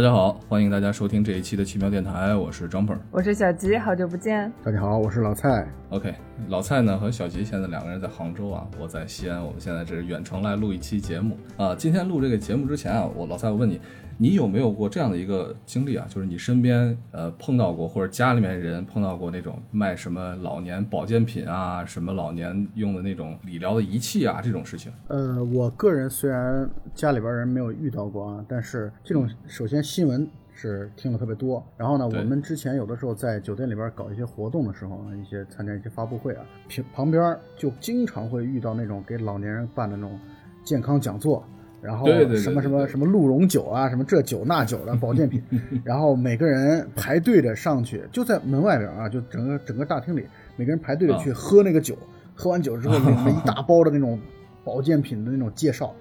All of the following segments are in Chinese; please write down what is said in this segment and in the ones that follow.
大家好，欢迎大家收听这一期的奇妙电台，我是张鹏，我是小吉，好久不见。大家好，我是老蔡。OK，老蔡呢和小吉现在两个人在杭州啊，我在西安，我们现在这是远程来录一期节目啊。今天录这个节目之前啊，我老蔡我问你，你有没有过这样的一个经历啊？就是你身边呃碰到过，或者家里面人碰到过那种卖什么老年保健品啊，什么老年用的那种理疗的仪器啊这种事情？呃，我个人虽然家里边人没有遇到过啊，但是这种首先新闻是听了特别多。然后呢，我们之前有的时候在酒店里边搞一些活动的时候啊，一些参加一些发布会啊，平旁边就经常会遇到那种给老年人办的那种健康讲座。然后什么什么什么鹿茸酒啊，什么这酒那酒的保健品，然后每个人排队着上去，就在门外边啊，就整个整个大厅里，每个人排队着去喝那个酒，喝完酒之后领了一大包的那种保健品的那种介绍，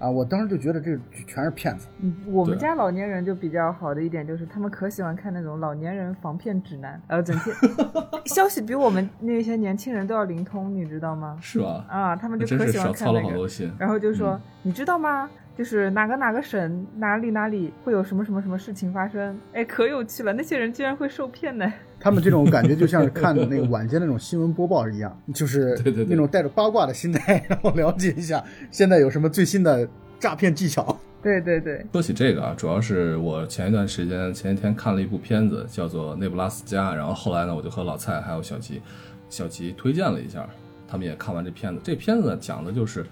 啊，我当时就觉得这全是骗子。嗯，我们家老年人就比较好的一点就是，他们可喜欢看那种老年人防骗指南，然后整天 消息比我们那些年轻人都要灵通，你知道吗？是吧？啊，他们就可喜欢是少操了看那个，好多心。然后就说、嗯你知道吗？就是哪个哪个省哪里哪里会有什么什么什么事情发生，哎，可有趣了，那些人居然会受骗呢。他们这种感觉就像是看那个晚间那种新闻播报一样，就是对对对那种带着八卦的心态，然后了解一下现在有什么最新的诈骗技巧。对对对，说起这个啊，主要是我前一段时间前几天看了一部片子，叫做《内布拉斯加》，然后后来呢，我就和老蔡还有小齐，小吉推荐了一下，他们也看完这片子。这片子讲的就是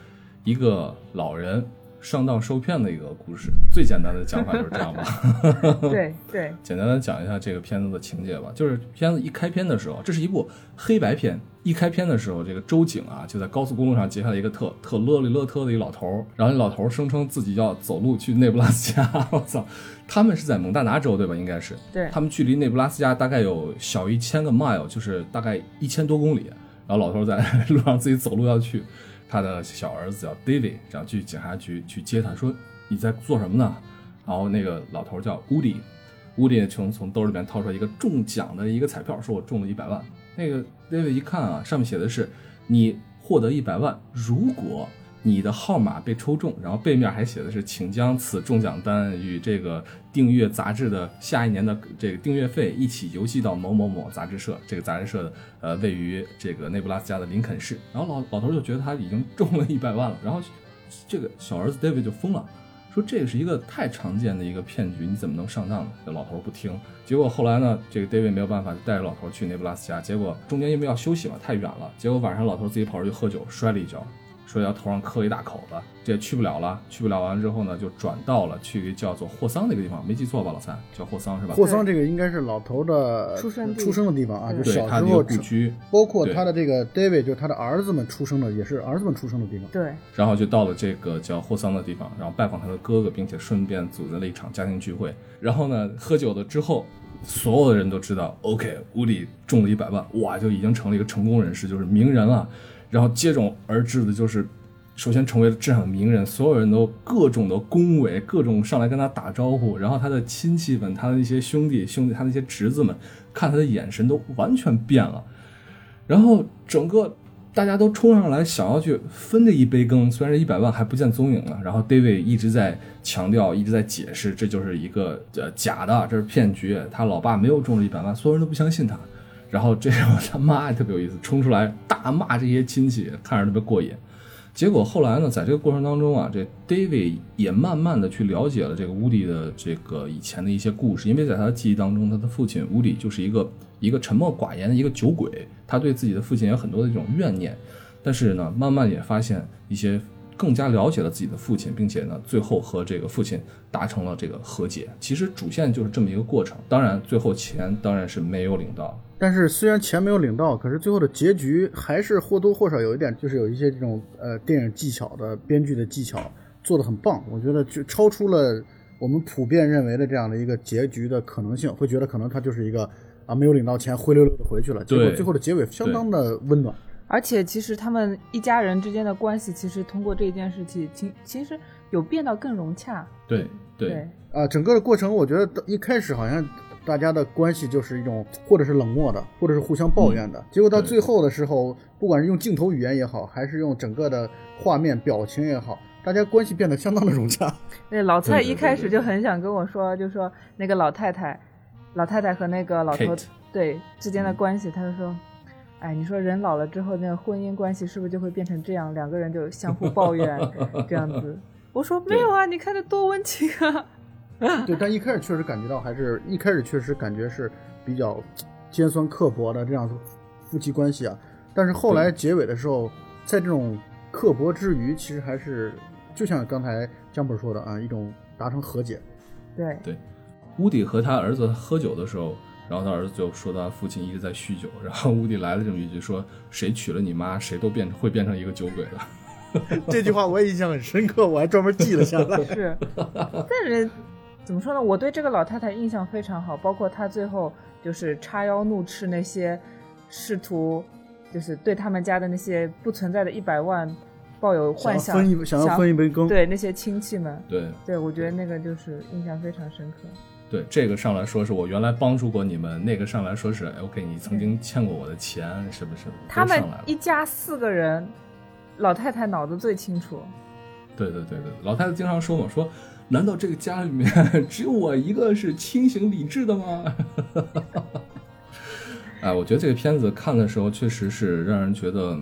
一个老人上当受骗的一个故事，最简单的讲法就是这样吧。对对，简单的讲一下这个片子的情节吧。就是片子一开篇的时候，这是一部黑白片。一开篇的时候，这个周景啊就在高速公路上截下来一个特特勒里勒特的一个老头儿，然后那老头儿声称自己要走路去内布拉斯加。我操，他们是在蒙大拿州对吧？应该是。对他们距离内布拉斯加大概有小一千个 mile，就是大概一千多公里。然后老头在 路上自己走路要去，他的小儿子叫 David，然后去警察局去接他，说你在做什么呢？然后那个老头叫 Woody，Woody 从从兜里面掏出来一个中奖的一个彩票，说我中了一百万。那个 David 一看啊，上面写的是你获得一百万，如果你的号码被抽中，然后背面还写的是请将此中奖单与这个订阅杂志的下一年的这个订阅费一起邮寄到某某某杂志社。这个杂志社的呃位于这个内布拉斯加的林肯市。然后老老头就觉得他已经中了一百万了，然后这个小儿子 David 就疯了。说这个是一个太常见的一个骗局，你怎么能上当呢？这老头不听，结果后来呢，这个 David 没有办法，就带着老头去内布拉斯加，结果中间因为要休息嘛，太远了，结果晚上老头自己跑出去喝酒，摔了一跤，摔跤头上磕一大口子，这也去不了了，去不了完之后呢，就转到了去一个叫做霍桑那个地方，没记错吧，老三叫霍桑是吧？霍桑这个应该是老头的出生出生的地方啊，就对小他的一个时候成故居，包括他的这个 David，就是他的儿子们出生的，也是儿子们出生的地方。对，然后就到了这个叫霍桑的地方，然后拜访他的哥哥，并且顺便组织了一场家庭聚会。然后呢，喝酒了之后，所有的人都知道，OK，屋里中了一百万，哇，就已经成了一个成功人士，就是名人了。然后接踵而至的就是，首先成为了镇上名人，所有人都各种的恭维，各种上来跟他打招呼。然后他的亲戚们，他的一些兄弟兄弟，他的一些侄子们，看他的眼神都完全变了。然后整个大家都冲上来想要去分这一杯羹，虽然这一百万还不见踪影了。然后 David 一直在强调，一直在解释，这就是一个呃假的，这是骗局。他老爸没有中了一百万，所有人都不相信他。然后这时候他妈也特别有意思，冲出来大骂这些亲戚，看着特别过瘾。结果后来呢，在这个过程当中啊，这 David 也慢慢的去了解了这个乌迪的这个以前的一些故事，因为在他的记忆当中，他的父亲乌迪就是一个一个沉默寡言的一个酒鬼，他对自己的父亲有很多的这种怨念，但是呢，慢慢也发现一些更加了解了自己的父亲，并且呢，最后和这个父亲达成了这个和解。其实主线就是这么一个过程，当然最后钱当然是没有领到。但是虽然钱没有领到，可是最后的结局还是或多或少有一点，就是有一些这种呃电影技巧的编剧的技巧做得很棒，我觉得就超出了我们普遍认为的这样的一个结局的可能性，会觉得可能他就是一个啊没有领到钱灰溜溜的回去了，结果最后的结尾相当的温暖。而且其实他们一家人之间的关系，其实通过这件事情，其其实有变到更融洽。对对对啊，整个的过程，我觉得一开始好像大家的关系就是一种，或者是冷漠的，或者是互相抱怨的。结果到最后的时候，不管是用镜头语言也好，还是用整个的画面表情也好，大家关系变得相当的融洽。那老蔡一开始就很想跟我说，就说那个老太太，老太太和那个老头 Kate 对之嗯间的关系，他就说，哎，你说人老了之后，那个婚姻关系是不是就会变成这样？两个人就相互抱怨 这样子。我说没有啊，你看这多温情啊！对，但一开始确实感觉到，还是一开始确实感觉是比较尖酸刻薄的这样的夫妻关系啊。但是后来结尾的时候，在这种刻薄之余，其实还是就像刚才江本说的啊，一种达成和解。对，乌迪和他儿子喝酒的时候，然后他儿子就说他父亲一直在酗酒，然后乌迪来了这么一句说：“谁娶了你妈，谁都变会变成一个酒鬼的。这句话我也印象很深刻，我还专门记了下来。是，但是怎么说呢？我对这个老太太印象非常好，包括她最后就是叉腰怒斥那些试图就是对他们家的那些不存在的一百万抱有幻想，要分一想要分一杯羹，对那些亲戚们，对”对我觉得那个就是印象非常深刻。对，这个上来说是我原来帮助过你们，那个上来说是哎 OK，你曾经欠过我的钱，是不是？他们。一家四个人，老太太脑子最清楚。对对对对，老太太经常说嘛，说难道这个家里面 只有我一个是清醒理智的吗？哎，我觉得这个片子看的时候，确实是让人觉得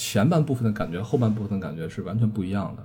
前半部分的感觉，后半部分的感觉是完全不一样的。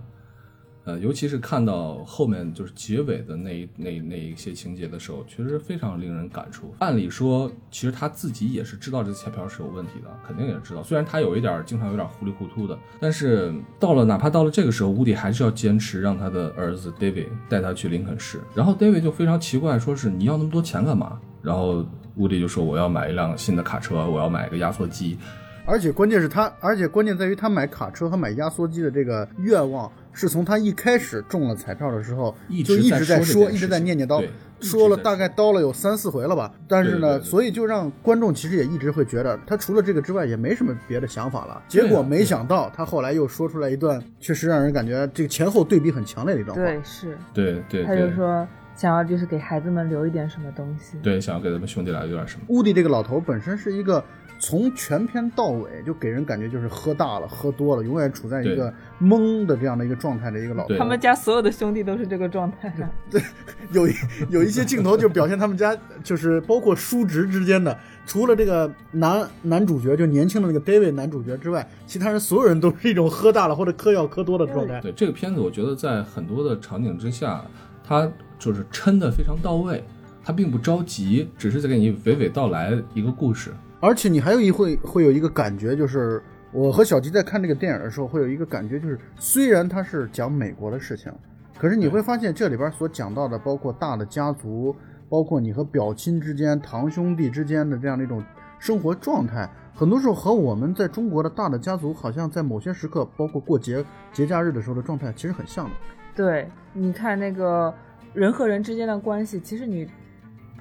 呃，尤其是看到后面就是结尾的那一那那一些情节的时候，确实非常令人感触。按理说，其实他自己也是知道这彩票是有问题的，肯定也知道。虽然他有一点经常有点糊里糊涂的，但是到了哪怕到了这个时候，乌迪还是要坚持让他的儿子 David 带他去林肯市。然后 David 就非常奇怪，说是你要那么多钱干嘛？然后乌迪就说我要买一辆新的卡车，我要买一个压缩机。而且关键是他，而且关键在于他买卡车和买压缩机的这个愿望，是从他一开始中了彩票的时候一就一直在说，一直在念念叨说了大概叨了有三四回了吧。但是呢，对对对所以就让观众其实也一直会觉得他除了这个之外也没什么别的想法了。结果没想到他后来又说出来一段，确实让人感觉这个前后对比很强烈的一段话。对，是，对对他就说想要就是给孩子们留一点什么东西。对，想要给他们兄弟俩留点什么。乌迪这个老头本身是一个从全篇到尾就给人感觉就是喝大了、喝多了，永远处在一个懵的这样的一个状态的一个老头。他们家所有的兄弟都是这个状态。有一有一些镜头就表现他们家就是包括叔侄之间的，除了这个男男主角就年轻的那个 David 男主角之外，其他人所有人都是一种喝大了或者嗑药嗑多的状态。对这个片子，我觉得在很多的场景之下，他就是撑的非常到位，他并不着急，只是在给你娓娓道来一个故事。而且你还有一会会有一个感觉，就是我和小吉在看这个电影的时候，会有一个感觉，就是虽然它是讲美国的事情，可是你会发现这里边所讲到的，包括大的家族，包括你和表亲之间、堂兄弟之间的这样的一种生活状态，很多时候和我们在中国的大的家族，好像在某些时刻，包括过节节假日的时候的状态，其实很像的。对，你看那个人和人之间的关系，其实你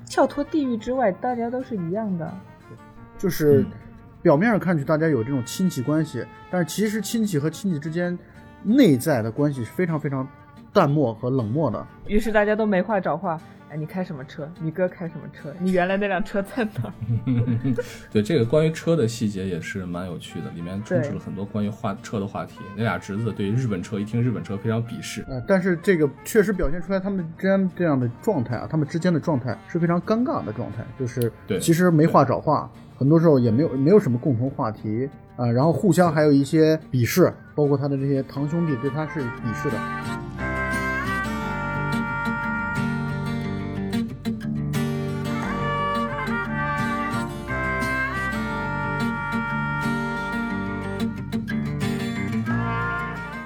跳脱地域之外，大家都是一样的。就是嗯表面上看去大家有这种亲戚关系，但是其实亲戚和亲戚之间内在的关系是非常非常淡漠和冷漠的。于是大家都没话找话。哎，你开什么车？你哥开什么车？你原来那辆车在哪儿？对这个关于车的细节也是蛮有趣的，里面充斥了很多关于话车的话题。那俩侄子对于日本车一听日本车非常鄙视。呃，但是这个确实表现出来他们之间这样的状态啊，他们之间的状态是非常尴尬的状态，就是对其实没话找话，很多时候也没有没有什么共同话题啊、然后互相还有一些鄙视，包括他的这些堂兄弟对他是鄙视的。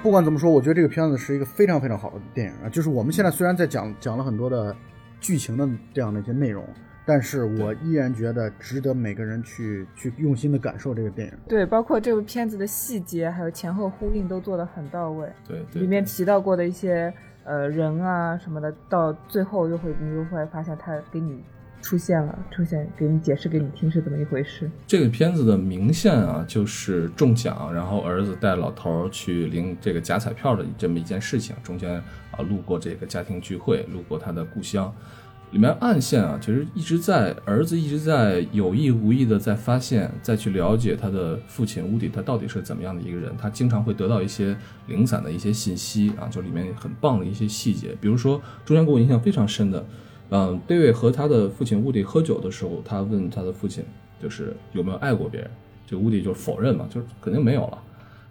不管怎么说，我觉得这个片子是一个非常非常好的电影啊。就是我们现在虽然在讲讲了很多的剧情的这样的一些内容，但是我依然觉得值得每个人去去用心的感受这个电影。对，包括这部片子的细节还有前后呼应都做得很到位。对对里面提到过的一些呃人啊什么的，到最后又会你又会发现他给你出现了，出现给你解释给你听是怎么一回事。这个片子的明线啊，就是中奖，然后儿子带老头去领这个假彩票的这么一件事情。中间啊，路过这个家庭聚会，路过他的故乡，里面暗线啊，其实一直在儿子一直在有意无意的在发现，再去了解他的父亲乌迪他到底是怎么样的一个人。他经常会得到一些零散的一些信息啊，就里面很棒的一些细节，比如说中间给我印象非常深的，嗯，David 和他的父亲乌迪喝酒的时候，他问他的父亲就是有没有爱过别人，这乌迪就否认嘛，就是肯定没有了。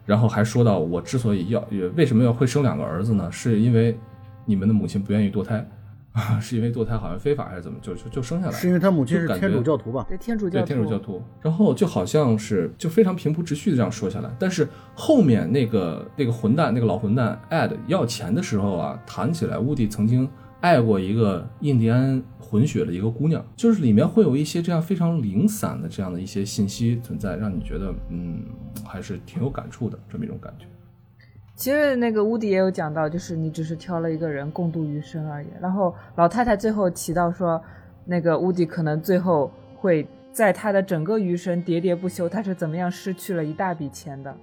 然后还说到我之所以要也为什么要会生两个儿子呢？是因为你们的母亲不愿意堕胎。啊，是因为堕胎好像非法还是怎么，就就就生下来？是因为他母亲是天主教徒吧？对，天主教对天主教徒。然后就好像是就非常平铺直叙的这样说下来，但是后面那个那个混蛋那个老混蛋 Ed 要钱的时候啊，谈起来乌迪曾经爱过一个印第安混血的一个姑娘，就是里面会有一些这样非常零散的这样的一些信息存在，让你觉得嗯还是挺有感触的这么一种感觉。其实那个乌迪也有讲到，就是你只是挑了一个人共度余生而已。然后老太太最后提到说，那个乌迪可能最后会在他的整个余生喋喋不休，他是怎么样失去了一大笔钱的，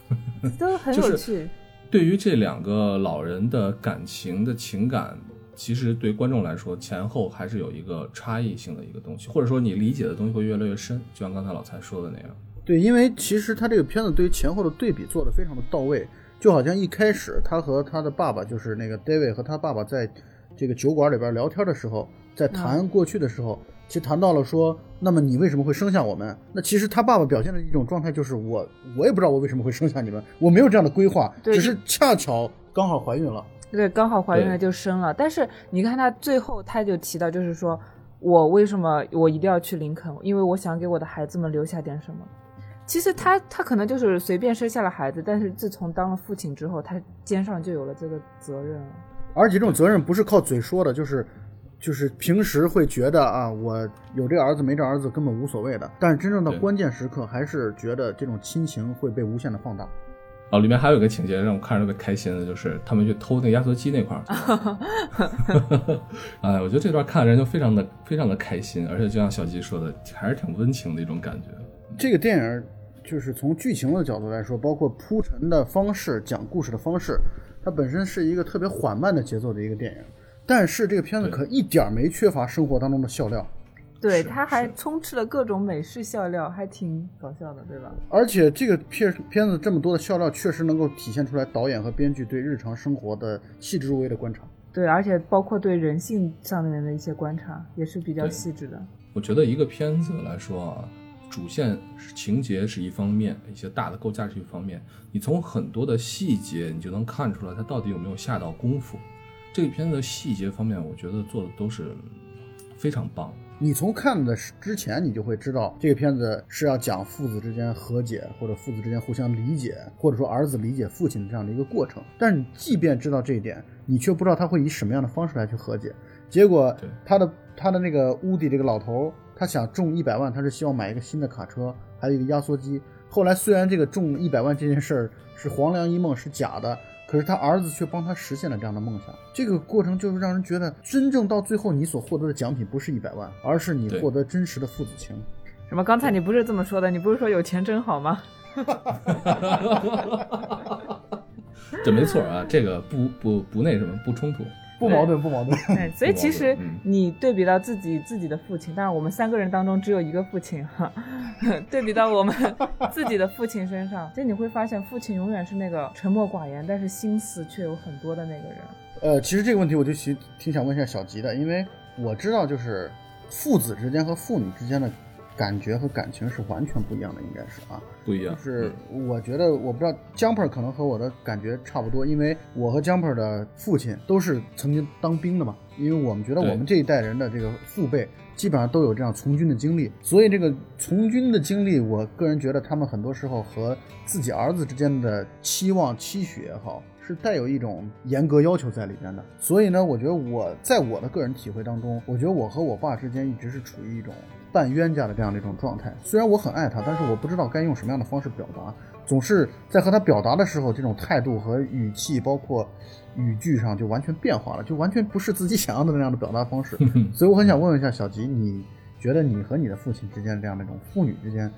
都很有趣。对于这两个老人的感情的情感，其实对观众来说前后还是有一个差异性的一个东西，或者说你理解的东西会越来越深，就像刚才老蔡说的那样。对，因为其实他这个片子对于前后的对比做的非常的到位。就好像一开始他和他的爸爸，就是那个 David 和他爸爸在这个酒馆里边聊天的时候，在谈过去的时候，其实谈到了说，那么你为什么会生下我们？那其实他爸爸表现的一种状态就是我，我也不知道我为什么会生下你们，我没有这样的规划，只是恰巧刚好怀孕了。对，刚好怀孕了就生了。但是你看他最后他就提到，就是说我为什么我一定要去林肯？因为我想给我的孩子们留下点什么。其实他他可能就是随便生下了孩子，但是自从当了父亲之后，他肩上就有了这个责任了。而且这种责任不是靠嘴说的，就是就是平时会觉得啊，我有这儿子没这儿子根本无所谓的，但是真正到关键时刻，还是觉得这种亲情会被无限的放大。哦，里面还有一个情节让我看着特别开心的，就是他们去偷那个压缩机那块儿。哎，我觉得这段看的人就非常的非常的开心，而且就像小吉说的，还是挺温情的一种感觉。这个电影。就是从剧情的角度来说，包括铺陈的方式、讲故事的方式，它本身是一个特别缓慢的节奏的一个电影。但是这个片子可一点没缺乏生活当中的笑料，对，它还充斥了各种美式笑料，还挺搞笑的，对吧？而且这个片片子这么多的笑料，确实能够体现出来导演和编剧对日常生活的细致入微的观察。对，而且包括对人性上面的一些观察，也是比较细致的。我觉得一个片子来说啊。主线情节是一方面，一些大的构架是一方面，你从很多的细节，你就能看出来他到底有没有下到功夫。这个片子的细节方面，我觉得做的都是非常棒。你从看的之前，你就会知道这个片子是要讲父子之间和解，或者父子之间互相理解，或者说儿子理解父亲这样的一个过程。但是你即便知道这一点，你却不知道他会以什么样的方式来去和解。结果他的他的那个乌迪这个老头。他想中一百万，他是希望买一个新的卡车，还有一个压缩机。后来虽然这个中一百万这件事儿是黄粱一梦，是假的，可是他儿子却帮他实现了这样的梦想。这个过程就是让人觉得，真正到最后你所获得的奖品不是一百万，而是你获得真实的父子情。什么？刚才你不是这么说的？你不是说有钱真好吗？这没错啊，这个不不不那什么，不冲突。不矛盾，不矛盾。对，所以其实你对比到自己自己的父亲，当然我们三个人当中只有一个父亲哈，对比到我们自己的父亲身上，其实你会发现，父亲永远是那个沉默寡言，但是心思却有很多的那个人。呃，其实这个问题我就挺挺想问一下小吉的，因为我知道就是父子之间和父女之间的。感觉和感情是完全不一样的，应该是啊，不一样。就是我觉得，我不知道江 r 可能和我的感觉差不多，因为我和江 r 的父亲都是曾经当兵的嘛。因为我们觉得我们这一代人的这个父辈基本上都有这样从军的经历，所以这个从军的经历，我个人觉得他们很多时候和自己儿子之间的期望期许也好，是带有一种严格要求在里边的。所以呢，我觉得我在我的个人体会当中，我觉得我和我爸之间一直是处于一种。半冤家的这样的一种状态，虽然我很爱他，但是我不知道该用什么样的方式表达，总是在和他表达的时候，这种态度和语气，包括语句上就完全变化了，就完全不是自己想要的那样的表达方式。所以我很想问问一下小吉，你觉得你和你的父亲之间这样的一种父女之间，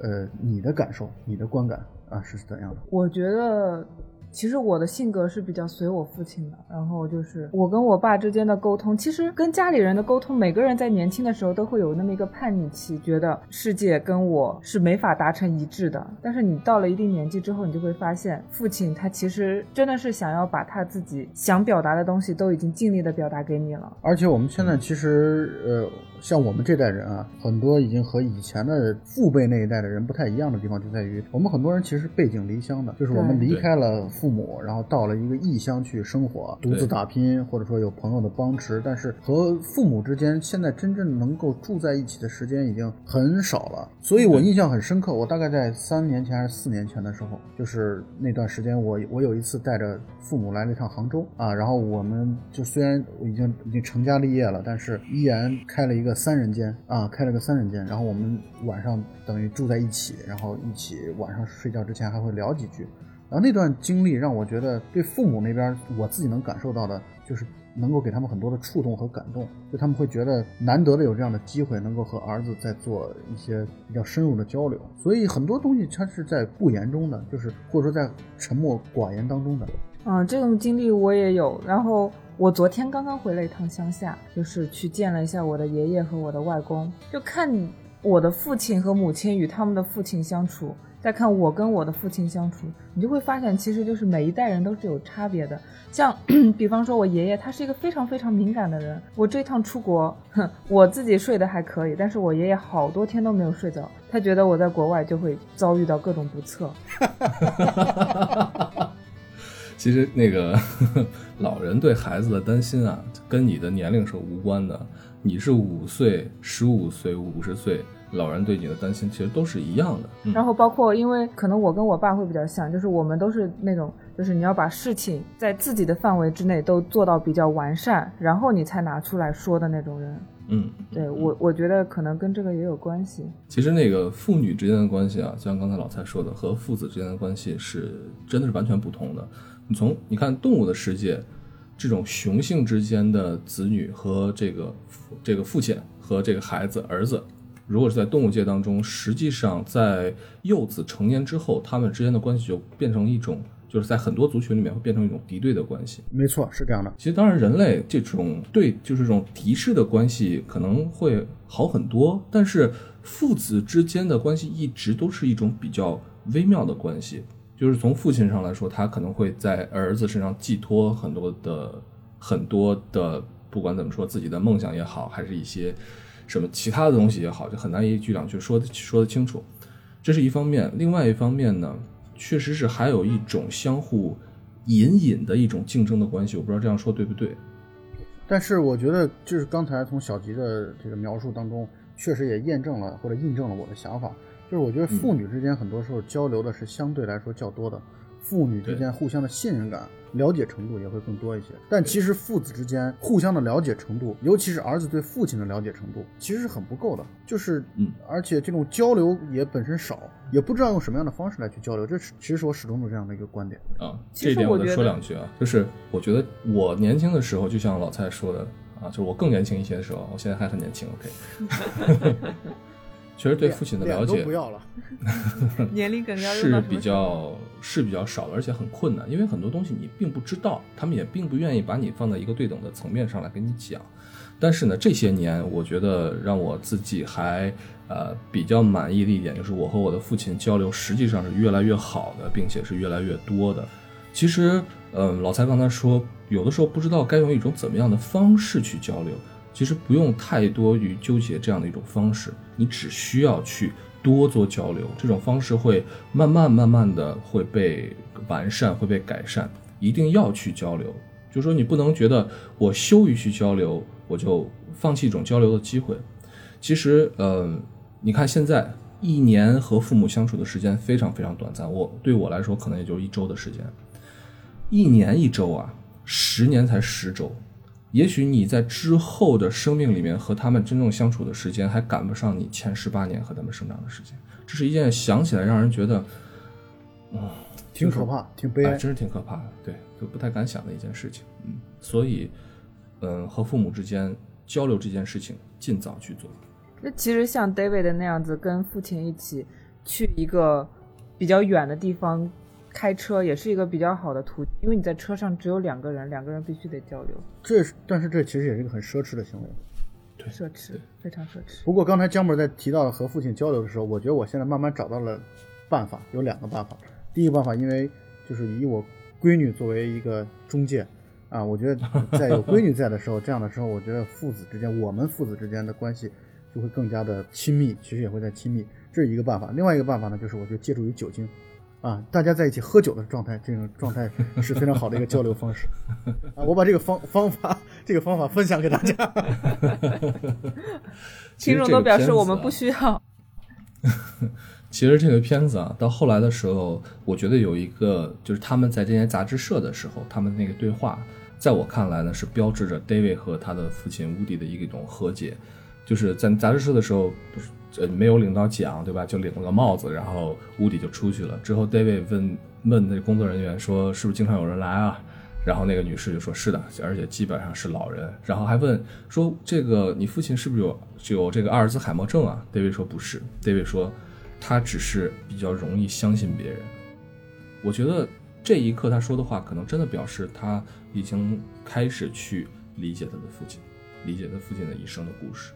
呃，你的感受、你的观感啊是怎样的？我觉得其实我的性格是比较随我父亲的，然后就是我跟我爸之间的沟通，其实跟家里人的沟通，每个人在年轻的时候都会有那么一个叛逆期，觉得世界跟我是没法达成一致的。但是你到了一定年纪之后，你就会发现，父亲他其实真的是想要把他自己想表达的东西都已经尽力的表达给你了。而且我们现在其实，呃，像我们这代人啊，很多已经和以前的父辈那一代的人不太一样的地方，就在于我们很多人其实背井离乡的，就是我们离开了父母，然后到了一个异乡去生活，独自打拼，或者说有朋友的帮持，但是和父母之间现在真正能够住在一起的时间已经很少了。所以我印象很深刻，我大概在三年前还是四年前的时候，就是那段时间我我有一次带着父母来了一趟杭州啊，然后我们就虽然已经已经成家立业了，但是依然开了一个三人间啊，开了个三人间，然后我们晚上等于住在一起，然后一起晚上睡觉之前还会聊几句。然后那段经历让我觉得，对父母那边我自己能感受到的，就是能够给他们很多的触动和感动，就他们会觉得难得的有这样的机会，能够和儿子在做一些比较深入的交流。所以很多东西它是在不言中的，就是或者说在沉默寡言当中的。嗯，这种经历我也有。然后我昨天刚刚回了一趟乡下，就是去见了一下我的爷爷和我的外公，就看我的父亲和母亲与他们的父亲相处，再看我跟我的父亲相处，你就会发现，其实就是每一代人都是有差别的。像 比方说，我爷爷他是一个非常非常敏感的人，我这趟出国，哼，我自己睡得还可以，但是我爷爷好多天都没有睡着，他觉得我在国外就会遭遇到各种不测。其实那个 老人对孩子的担心啊，跟你的年龄是无关的。你是五岁、十五岁、五十岁，老人对你的担心其实都是一样的。嗯然后包括，因为可能我跟我爸会比较像，就是我们都是那种，就是你要把事情在自己的范围之内都做到比较完善，然后你才拿出来说的那种人。嗯，对我，我觉得可能跟这个也有关系。其实那个父女之间的关系啊，就像刚才老蔡说的，和父子之间的关系是真的是完全不同的。你从你看动物的世界，这种雄性之间的子女和这个这个父亲和这个孩子儿子，如果是在动物界当中，实际上在幼子成年之后，他们之间的关系就变成一种，就是在很多族群里面会变成一种敌对的关系。没错，是这样的。其实，当然，人类这种对就是这种敌视的关系可能会好很多，但是父子之间的关系一直都是一种比较微妙的关系。就是从父亲上来说，他可能会在儿子身上寄托很多的很多的，不管怎么说，自己的梦想也好，还是一些什么其他的东西也好，就很难一句两句说的说得清楚。这是一方面，另外一方面呢，确实是还有一种相互隐隐的一种竞争的关系。我不知道这样说对不对？但是我觉得，就是刚才从小吉的这个描述当中，确实也验证了或者印证了我的想法。就是我觉得父女之间很多时候交流的是相对来说较多的，父女之间互相的信任感、了解程度也会更多一些。但其实父子之间互相的了解程度，尤其是儿子对父亲的了解程度，其实是很不够的。就是，嗯，而且这种交流也本身少，也不知道用什么样的方式来去交流。这是其实是我始终有这样的一个观点。啊，这一点我得说两句啊，就是我觉得我年轻的时候，就像老蔡说的啊，就是我更年轻一些的时候，我现在还很年轻，OK，确实对父亲的了解不要了。年龄梗要用是比？较是比较少的，而且很困难，因为很多东西你并不知道，他们也并不愿意把你放在一个对等的层面上来跟你讲。但是呢，这些年我觉得让我自己还呃比较满意的一点，就是我和我的父亲交流实际上是越来越好的，并且是越来越多的。其实，嗯、老蔡刚才说，有的时候不知道该用一种怎么样的方式去交流，其实不用太多于纠结这样的一种方式，你只需要去多做交流，这种方式会慢慢慢慢的会被完善，会被改善。一定要去交流，就说你不能觉得我羞于去交流，我就放弃一种交流的机会。其实，嗯、你看现在一年和父母相处的时间非常非常短暂，我对我来说可能也就一周的时间。一年一周啊，十年才十周。也许你在之后的生命里面和他们真正相处的时间，还赶不上你前十八年和他们生长的时间。这是一件想起来让人觉得，挺可怕，挺悲哎，哀。真是挺可怕的，对，就不太敢想的一件事情。嗯，所以，嗯，和父母之间交流这件事情，尽早去做。那其实像 David 那样子，跟父亲一起去一个比较远的地方开车也是一个比较好的途径，因为你在车上只有两个人，两个人必须得交流，这，但是这其实也是一个很奢侈的行为。奢侈，非常奢侈。不过刚才江本在提到和父亲交流的时候，我觉得我现在慢慢找到了办法，有两个办法。第一个办法，因为就是以我闺女作为一个中介啊，我觉得在有闺女在的时候，这样的时候，我觉得父子之间，我们父子之间的关系就会更加的亲密，其实也会在亲密，这是一个办法。另外一个办法呢，就是我觉得借助于酒精。啊，大家在一起喝酒的状态，这种状态是非常好的一个交流方式。啊，我把这个方方法，这个方法分享给大家。听众都表示我们不需要。其实这个片子啊，到后来的时候，我觉得有一个，就是他们在这些杂志社的时候，他们那个对话，在我看来呢，是标志着 David 和他的父亲乌迪的一种和解。就是在杂志社的时候，不是。呃，没有领到奖，对吧？就领了个帽子，然后屋底就出去了。之后，David 问问那工作人员说：“是不是经常有人来啊？”然后那个女士就说：“是的，而且基本上是老人。”然后还问说：“这个你父亲是不是有有这个阿尔兹海默症啊？”David 说：“不是。”David 说：“他只是比较容易相信别人。”我觉得这一刻他说的话，可能真的表示他已经开始去理解他的父亲，理解他父亲的一生的故事。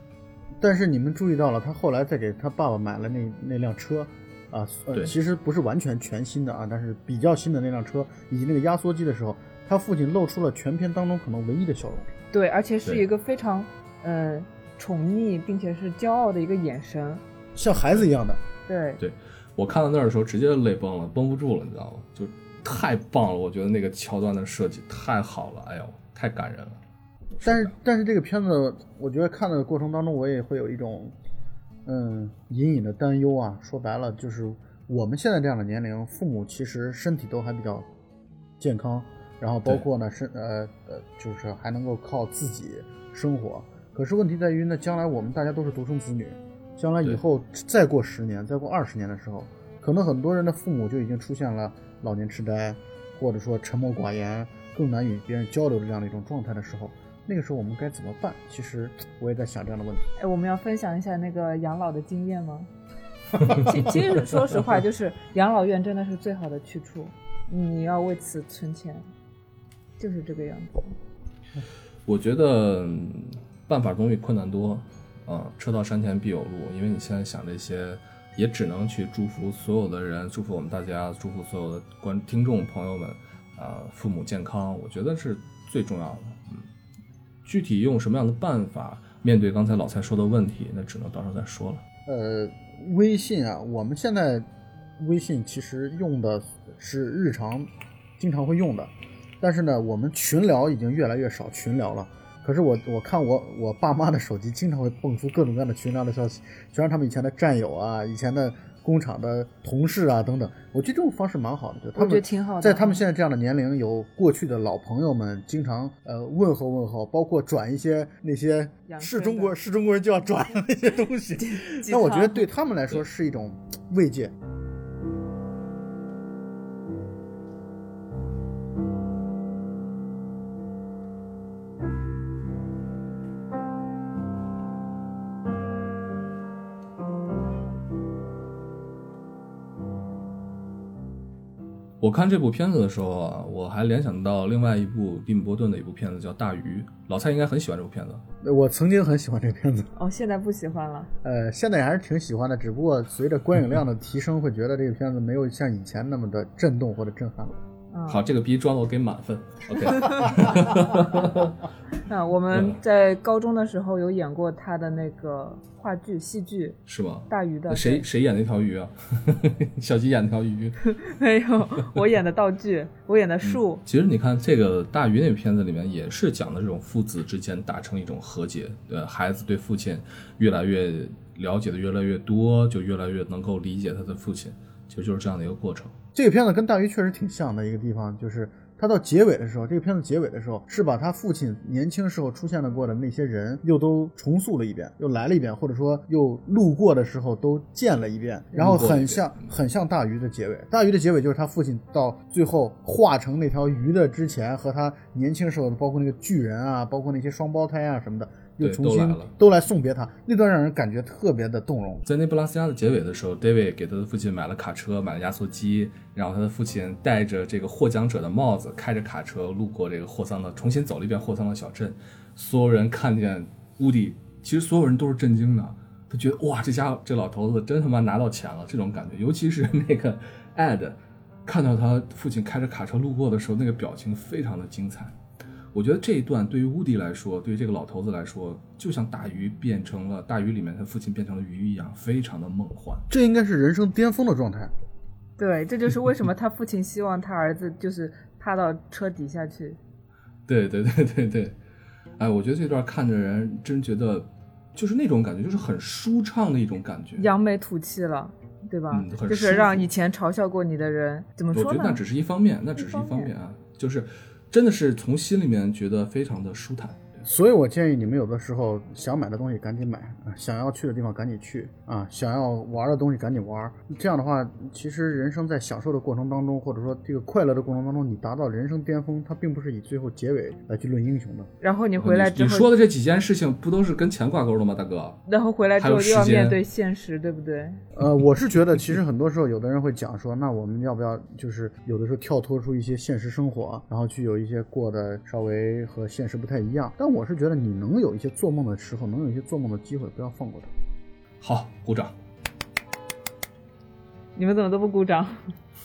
但是你们注意到了，他后来再给他爸爸买了那那辆车，啊，呃，其实不是完全全新的啊，但是比较新的那辆车以及那个压缩机的时候，他父亲露出了全片当中可能唯一的笑容。对，而且是一个非常，呃，宠溺并且是骄傲的一个眼神，像孩子一样的。对对，我看到那儿的时候直接泪崩了，绷不住了，你知道吗？就太棒了，我觉得那个桥段的设计太好了，哎呦，太感人了。但是，但是这个片子，我觉得看的过程当中，我也会有一种，嗯，隐隐的担忧啊。说白了，就是我们现在这样的年龄，父母其实身体都还比较健康，然后包括呢，是呃呃，就是还能够靠自己生活。可是问题在于，那将来我们大家都是独生子女，将来以后再过十年、再过二十年的时候，可能很多人的父母就已经出现了老年痴呆，或者说沉默寡言、更难与别人交流的这样的一种状态的时候。那个时候我们该怎么办？其实我也在想这样的问题。哎，我们要分享一下那个养老的经验吗？其其实说实话，就是养老院真的是最好的去处，你要为此存钱，就是这个样子。我觉得办法总比困难多，啊，车到山前必有路。因为你现在想这些，也只能去祝福所有的人，祝福我们大家，祝福所有的观听众朋友们，啊，父母健康，我觉得是最重要的。具体用什么样的办法面对刚才老蔡说的问题，那只能到时候再说了。呃，微信啊，我们现在微信其实用的是日常经常会用的，但是呢，我们群聊已经越来越少群聊了。可是我我看我我爸妈的手机经常会蹦出各种各样的群聊的消息，全是他们以前的战友啊，以前的。工厂的同事啊，等等，我觉得这种方式蛮好的，就他们挺好的。在他们现在这样的年龄，有过去的老朋友们，经常呃问候问候，包括转一些那些是中国是中国人就要转的那些东西，那我觉得对他们来说是一种慰藉。我看这部片子的时候啊，我还联想到另外一部蒂姆·波顿的一部片子，叫《大鱼》。老蔡应该很喜欢这部片子。我曾经很喜欢这个片子，哦，现在不喜欢了。呃，现在还是挺喜欢的，只不过随着观影量的提升，会觉得这个片子没有像以前那么的震动或者震撼了。好，这个逼装的我给满分。OK。那，我们在高中的时候有演过他的那个。话剧、戏剧是吗？大鱼的谁谁演那条鱼啊？小鸡演那条鱼？没有，我演的道具，我演的树。其实你看这个大鱼那个片子里面也是讲的这种父子之间达成一种和解，呃，孩子对父亲越来越了解的越来越多，就越来越能够理解他的父亲，其实就是这样的一个过程。这个片子跟大鱼确实挺像的一个地方就是。他到结尾的时候，这个片子结尾的时候，是把他父亲年轻时候出现的过的那些人又都重塑了一遍，又来了一遍，或者说又路过的时候都见了一遍，然后很像很像大鱼的结尾。大鱼的结尾就是他父亲到最后化成那条鱼的之前，和他年轻时候的，包括那个巨人啊，包括那些双胞胎啊什么的。又重新对都来了都来送别他，那段让人感觉特别的动容。在那布拉斯加的结尾的时候，David 给他的父亲买了卡车，买了压缩机，然后他的父亲戴着这个获奖者的帽子，开着卡车路过这个霍桑的，重新走了一遍霍桑的小镇。所有人看见乌迪，其实所有人都是震惊的，他觉得哇，这家伙这老头子真他妈拿到钱了，这种感觉。尤其是那个 Ed 看到他父亲开着卡车路过的时候，那个表情非常的精彩。我觉得这一段对于乌迪来说，对于这个老头子来说，就像大鱼变成了大鱼里面他父亲变成了鱼一样，非常的梦幻。这应该是人生巅峰的状态。对，这就是为什么他父亲希望他儿子就是趴到车底下去。对对对对对，哎，我觉得这段看着人真觉得，就是那种感觉，就是很舒畅的一种感觉。扬眉吐气了，对吧？嗯就是让以前嘲笑过你的人怎么说呢？觉得那只是一方面，那只是一一方面方面啊，就是真的是从心里面觉得非常的舒坦。所以我建议你们有的时候想买的东西赶紧买啊，想要去的地方赶紧去啊，想要玩的东西赶紧玩。这样的话，其实人生在享受的过程当中，或者说这个快乐的过程当中，你达到人生巅峰，它并不是以最后结尾来去论英雄的。然后你回来之后，你你说的这几件事情不都是跟钱挂钩的吗，大哥？然后回来之后又要面对现实，对不对？呃，我是觉得，其实很多时候，有的人会讲说，那我们要不要就是有的时候跳脱出一些现实生活，然后去有一些过得稍微和现实不太一样。但我是觉得，你能有一些做梦的时候，能有一些做梦的机会，不要放过它。好，鼓掌。你们怎么都不鼓掌？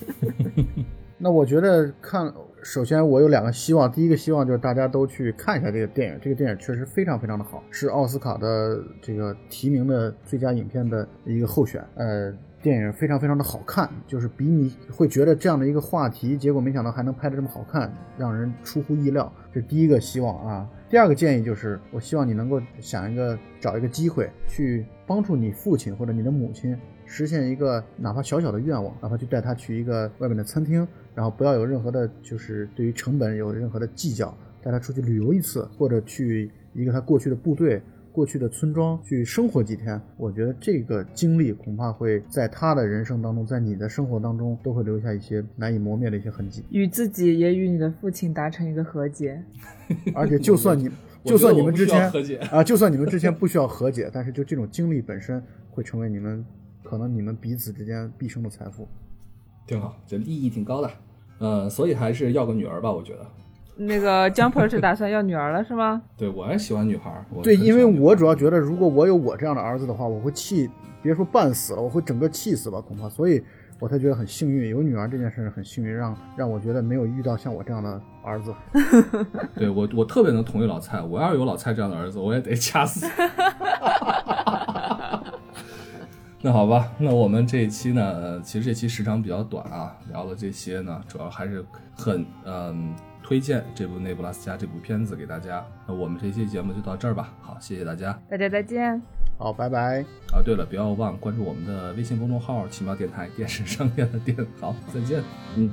那我觉得看，首先我有两个希望，第一个希望就是大家都去看一下这个电影，这个电影确实非常非常的好，是奥斯卡的这个提名的最佳影片的一个候选。呃，电影非常非常的好看，就是比你会觉得这样的一个话题，结果没想到还能拍得这么好看，让人出乎意料。这是第一个希望啊。第二个建议就是，我希望你能够想一个找一个机会去帮助你父亲或者你的母亲实现一个哪怕小小的愿望，哪怕就带他去一个外面的餐厅，然后不要有任何的，就是对于成本有任何的计较，带他出去旅游一次，或者去一个他过去的部队、过去的村庄去生活几天。我觉得这个经历恐怕会在他的人生当中，在你的生活当中都会留下一些难以磨灭的一些痕迹。与自己也与你的父亲达成一个和解。而且就算你 就算你们之前和解啊，就算你们之前不需要和解，但是就这种经历本身会成为你们可能你们彼此之间毕生的财富。挺好，这利益挺高的。呃，所以还是要个女儿吧，我觉得。那个 Jumper 是打算要女儿了是吗？对我也喜欢女孩对，因为我主要觉得，如果我有我这样的儿子的话，我会气，别说半死了，我会整个气死吧，恐怕。所以我才觉得很幸运，有女儿这件事很幸运，让让我觉得没有遇到像我这样的儿子。对我，我特别能同意老蔡。我要是有老蔡这样的儿子，我也得掐死。那好吧，那我们这一期呢，呃其实这期时长比较短啊，聊了这些呢，主要还是很嗯推荐这部《内布拉斯加》这部片子给大家。那我们这期节目就到这儿吧，好，谢谢大家。大家再见。好，拜拜。啊，对了，不要忘关注我们的微信公众号“奇妙电台”，电视商店的店。好，再见。嗯。